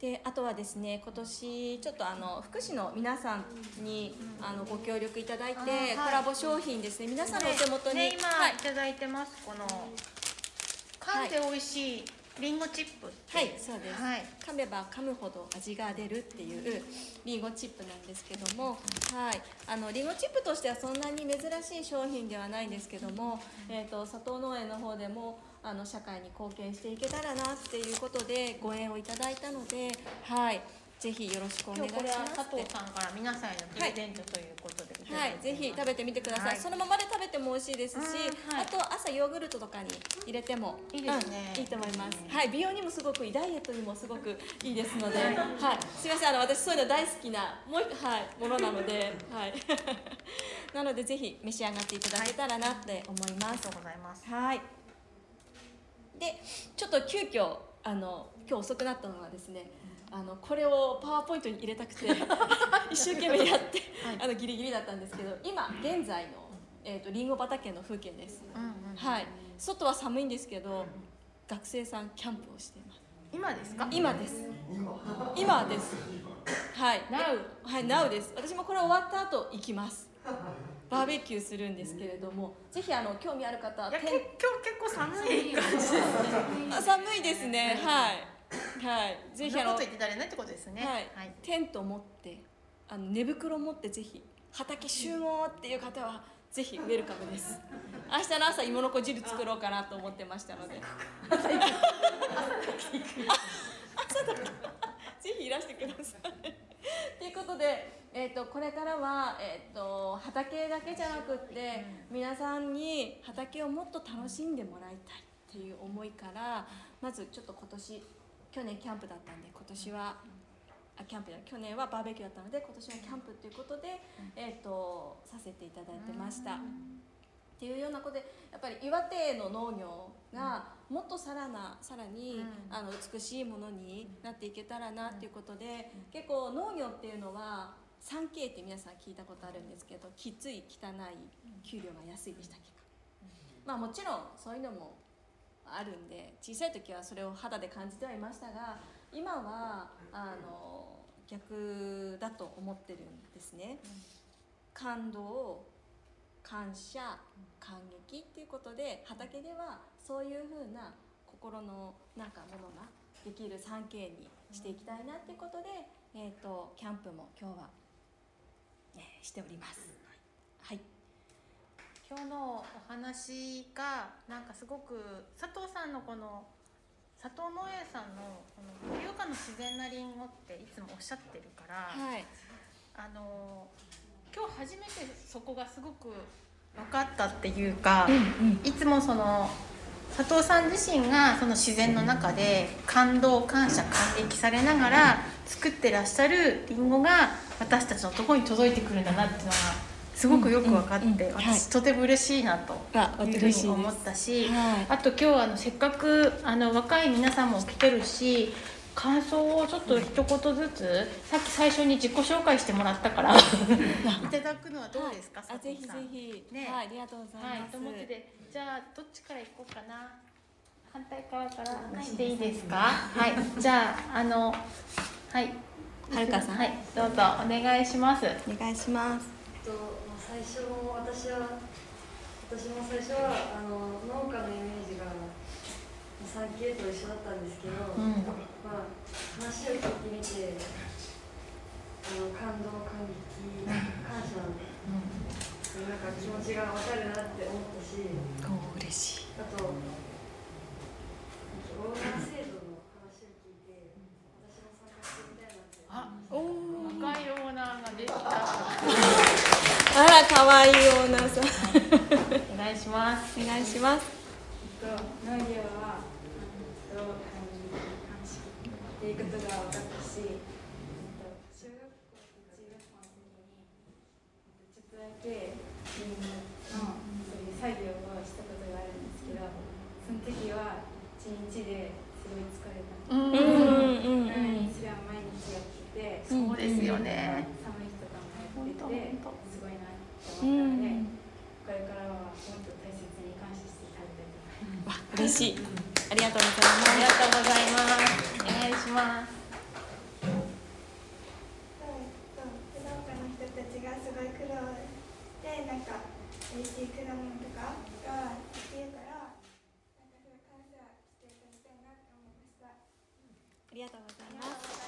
B: であとはですね今年ちょっとあの福祉の皆さんにあのご協力いただいて、
C: はい。
B: コラボ商品ですね。皆さんのお手元に、
C: ね、今
B: はい。
C: いただいてます、この噛んで美味しいリンゴチップ
B: はいそうです、
C: はい。
B: 噛めば噛むほど味が出るっていうリンゴチップなんですけども、はい、あのリンゴチップとしてはそんなに珍しい商品ではないんですけども、えー、と佐藤農園の方でもあの社会に貢献していけたらなっていうことでご縁をいただいたので、はい、ぜひよろしくお願いし
C: 今日これは
B: ます
C: 佐藤さんから皆さんへのプレゼントということで、
B: はい、ぜひ食べてみてください、
C: はい。
B: そのままで食べても美味しいですし、
C: うんはい。
B: あと朝ヨーグルトとかに入れても
C: いいですね。
B: うんいいと思います、はい、美容にもすごくいいダイエットにもすごくいいですので、はい、すみません。あの私そういうの大好きなもう一はい。ものなので、はい、なのでぜひ召し上がっていただけたらなって思います。
C: ありがとうございます。
B: はい。で、ちょっと急遽あの今日遅くなったのはですね、あのこれをパワーポイントに入れたくて 一生懸命やって、あのギリギリだったんですけど、今現在のえっ、とリンゴ畑の風景です。
C: うんうん
B: はい。外は寒いんですけど、学生さんキャンプをしています。
C: 今ですか？
B: 今です。今です。はい。
C: Now
B: はい、Now です。私もこれ終わった後行きます。バーベキューするんですけれども、ぜひあの興味ある方は
C: いや今日結構寒い感じですね
B: あ寒いですね。はい。はい。ぜひあの
C: こと言ってられないってことですね
B: はい
C: はい、
B: テント持って、あの寝袋持ってぜひ畑集合っていう方はぜひウェルカムです。明日の朝芋の子汁作ろうかなと思ってましたので。朝だ ぜひいらしてください。ということで、えー、とこれからは、えー、と畑だけじゃなくって皆さんに畑をもっと楽しんでもらいたいっていう思いからまずちょっと今年去年キャンプだったんで今年はあキャンプ去年はバーベキューだったので今年はキャンプということで、えー、とさせていただいてました。っていうようなことでやっぱり岩手の農業がもっとさらなさらに、
C: うん。
B: あの美しいものになっていけたらなっていうことで、結構農業っていうのは 3K って皆さん聞いたことあるんですけどきつい汚い給料が安いでしたっけか、まあもちろんそういうのもあるんで小さい時はそれを肌で感じてはいましたが今はあの逆だと思ってるんですね。感動感謝感激っていうことで畑ではそういうふうな心のなんかものができる 3K にしていきたいなっていうことで、えー、とキャンプも今日は、えーしております。はい、
C: 今日のお話がなんかすごく佐藤さんのこの佐藤農園さんのこの盛岡の自然なりんごっていつもおっしゃってるから、
B: はい、
C: あの今日初めてそこがすごく分かったっていうか、いつもその佐藤さん自身がその自然の中で感動感謝感激されながら作ってらっしゃるりんごが私たちのところに届いてくるんだなっていうのがすごくよく分かって、
B: うんうんうんはい。
C: 私とても嬉しいなと
B: あ
C: いうふうに思ったし、
B: はい。
C: あと今日はあのせっかくあの若い皆さんも来てるし感想をちょっと一言ずつ、さっき最初に自己紹介してもらったから。いただくのはどうですか、
B: あ
C: 佐
B: ぜひぜひ、
C: ね
B: はい、ありがとうござい
C: はい、
B: ます。
C: と思ってでじゃあどっちから行こうかな。反対側からしていいですか？はい。じゃああのはい。
B: はるかさん。
C: はい。どうぞお願いします。
B: お願いします。
E: と、まあ最初も私は私も最初はあの農家のイメージが産休と一緒だったんですけど、
C: うん
E: まあ、話を聞いてみてあの感動感激感謝のなんか気持ちが分かるなって思ったし
B: お嬉しい。
E: あとオーナー制度の話を聞いて私も参加してみたいなって思いました
B: おお。
C: 赤いオーナーが出てきた
B: あら可愛いオーナーさん。
C: お願いします
B: お願いします。
F: と農業はていうことが分かったし、えっと、小学校と中学校の時にちょっとだけリンゴのそういう作業をしたことがあるんですけどその時は一日ですごい疲れた、
C: うん
B: うん、
F: それは毎日やってて
C: そうですよね
F: 寒い日とかもやっててすごい
G: なって思ったので、これからはもっと大切に感謝して食べたいと思います。嬉しい、
B: ありがとうございます。
H: ありがとうございます。した
B: ありがとうございます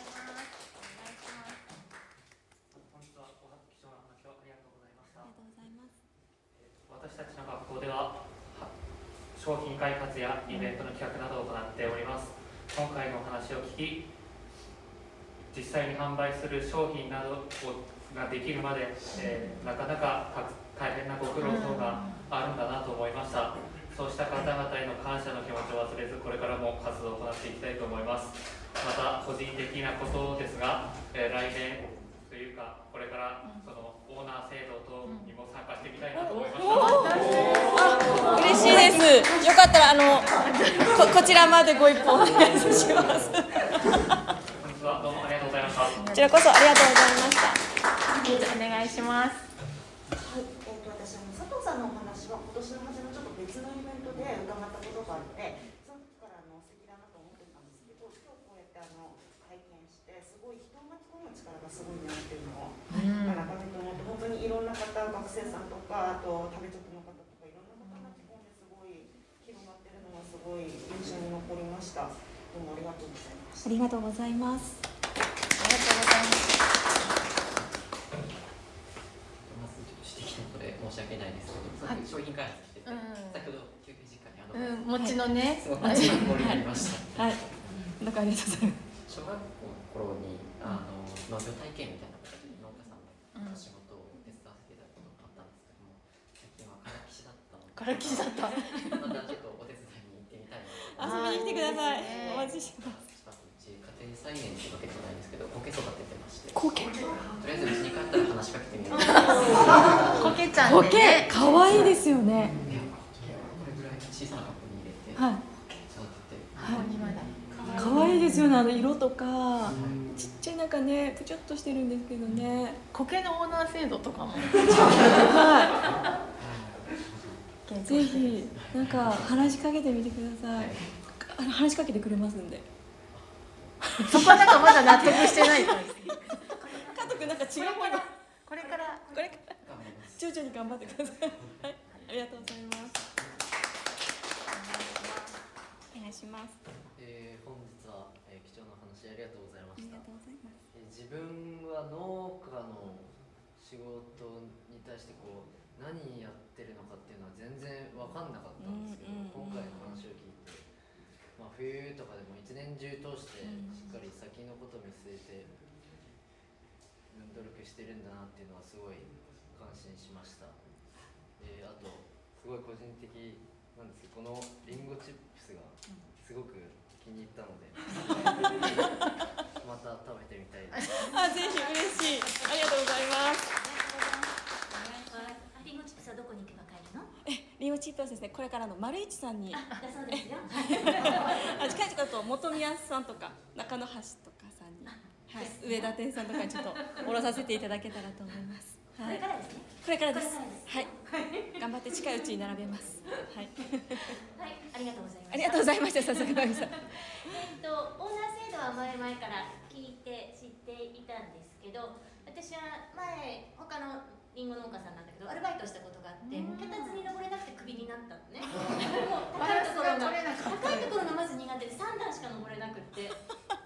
H: 私たちの学校では商品開発やイベントの企画などを行っております今回のお話を聞き実際に販売する商品などをができるまで、えーなかなか大変なご苦労等があるんだなと思いました。そうした方々への感謝の気持ちを忘れずこれからも活動を行っていきたいと思います。また個人的なことですが、えー来年というかこれからそのオーナー制度等にも参加してみたいなと思いました、
B: です。よかったらあのここちらまでご一報お願いします。こ
H: 本日はどうもありがとうございました
B: ちらこそありがとうございました。
C: お願いします。
D: はい、えー、と私あの佐藤さんのお話は今年の初めのちょっと別のイベントで伺ったことがあってその時からあの素敵だなと思ってたんですけど今日こうやってあの拝見してすごい人を巻き込む力がすごいなっていうのを改めて思って本当にいろんな方学生さんとかあと食べ直の方とかいろんな方巻き込んですごい広がってるのがすごい印象に残りました。どうもありがとうございました
B: ありがとうございます。
C: ありがとうございます。
I: まずちょっと指摘のことで申し訳ないですけど、さっき商品開発してて、
C: うん
I: 先ほど休憩時間にあの、
C: うん、餅のね、
I: すごく参考になりました。
B: はい。なんかありがとうござい。ます
I: 小学校の頃にあの農業体験みたいな形で農家さんのお仕事を手伝わせていただくことがあったんですけども、最近はからきしだったので、
C: からきしだった。
I: またちょっと
B: 遊びに来てくださいお待ちしてます
I: 家庭菜園ってわけじゃないんですけど、苔育ててまして、と
B: コケ？
I: りあえずうちに帰ったら話しかけてみようと思って。
C: コケちゃんね
B: ケ。可愛いですよね
I: いやこれぐらい小さなカップに入れて
B: はい
I: 育てて。
B: はい
C: 今だ。
B: 可愛いですよねあの色とかちっちゃいなんかねぷちょっとしてるんですけどね
C: コケのオーナー制度とかも。
B: はぜひなんか話しかけてみてください。あの話しかけてくれますんで。
C: そこはなんかまだ納得してない。こ
B: 加藤君なんか違う方に
C: これから。
B: これから。徐々に頑張ってくださいはいありがとうございますお願いします
I: えー、本日は、えー、貴重な話ありがとうございました
B: ありが。とうございます
I: えー自分は農家の仕事に対してこう何やってるのかっていうのは全然分かんなかったんですけど、今回の話を聞いて、まあ、冬とかでも一年中通して
B: うん
I: しっかり先のことを見据えて努力してるんだなっていうのはすごい感心しました。えー、あとすごい個人的なんですけどこのリンゴチップスがすごく気に入ったので また食べてみたいです。
B: あぜひ嬉しいありがとうございます
D: あリンゴチップスはどこに行けば買えるの
B: リンゴチップはですねこれからの丸市さんに
D: だそうですよ
B: あ近いと本宮さんとか中野橋とかさんに、はい、上田店さんとかにちょっとおろさせていただけたらと思います。
D: こ
B: はい、
D: れからですね
B: これからです。はい、頑張って近いうちに並べます。はい、
D: はいありがとうございました
B: ありがとうございました。早速 マミさん。
D: えっと、オーナー制度は前々から聞いて知っていたんですけど私は前他のリンゴ農家さんなんだけどアルバイトしたことがあって脚立に登れなくてクビになったのねもう
C: バ
D: 高いところが。高いところがまず苦手で3段しか登れなくって、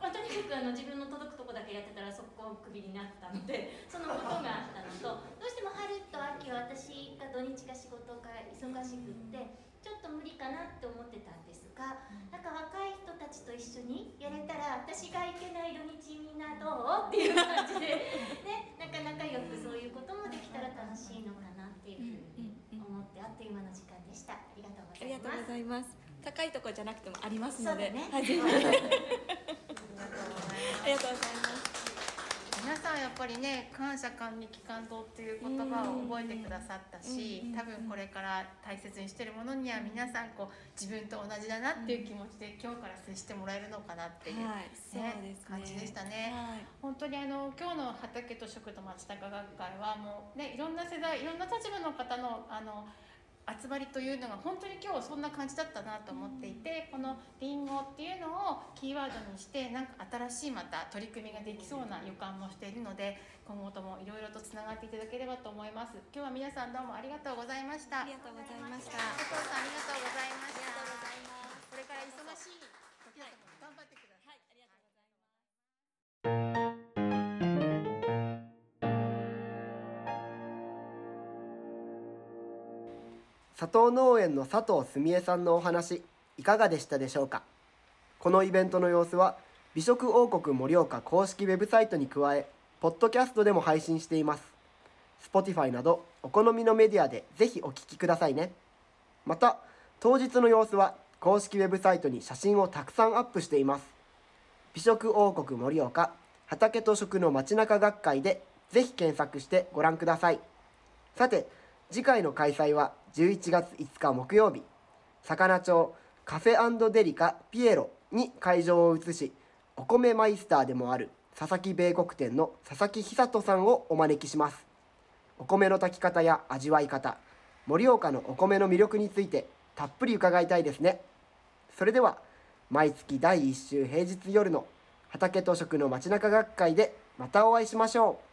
D: まあ、とにかくあの自分の届くとこだけやってたらそこをクビになったので そのことがあったのとどうしても春と秋は私が土日が仕事が忙しくってちょっと無理かなって思ってたんですがなんか若い人たちと一緒にやれたら私が行けない土日みんなどう？っていう感じで、ね、なかなかよくそういうこともできたら楽しいのかなっていうふうに思ってあっという間の時間でした。ありがとうご
B: ありがとう
D: ざいます
B: ございます。高いところじゃなくてもありますので、
D: ね。
B: はい。ありがとうございます。
C: 皆さんやっぱりね感謝感激感動っていう言葉を覚えてくださったし
B: うん
C: 多分これから大切にしてるものには皆さんこう自分と同じだなっていう気持ちで今日から接してもらえるのかなっていう、
B: はい、そうね。
C: 感じでしたね。
B: はい。
C: 本当にあの今日の畑と食と町中学会はもうねいろんな世代いろんな立場の方のあの集まりというのが本当に今日そんな感じだったなと思っていてこのリンゴっていうのをキーワードにしてなんか新しいまた取り組みができそうな予感もしているので今後ともいろいろとつながっていただければと思います。今日は皆さんどうもありがとうございました。
B: ありがとうございました。
C: 加藤さんありがとうございました。
B: ありがとうございます。
C: これから忙しい時だと思う頑張
A: 佐藤農園の佐藤澄江さんのお話いかがでしたでしょうか？このイベントの様子は美食王国盛岡公式ウェブサイトに加えポッドキャストでも配信しています。Spotify などお好みのメディアでぜひお聞きくださいね。また当日の様子は公式ウェブサイトに写真をたくさんアップしています。美食王国盛岡畑と食の街中学会でぜひ検索してご覧ください。さて次回の開催は11月5日木曜日魚町カフェデリカピエロに会場を移しお米マイスターでもある佐々木米国店の佐々木久人さんをお招きします。お米の炊き方や味わい方盛岡のお米の魅力についてたっぷり伺いたいですね。それでは毎月第1週平日夜の畑と食の街中学会でまたお会いしましょう。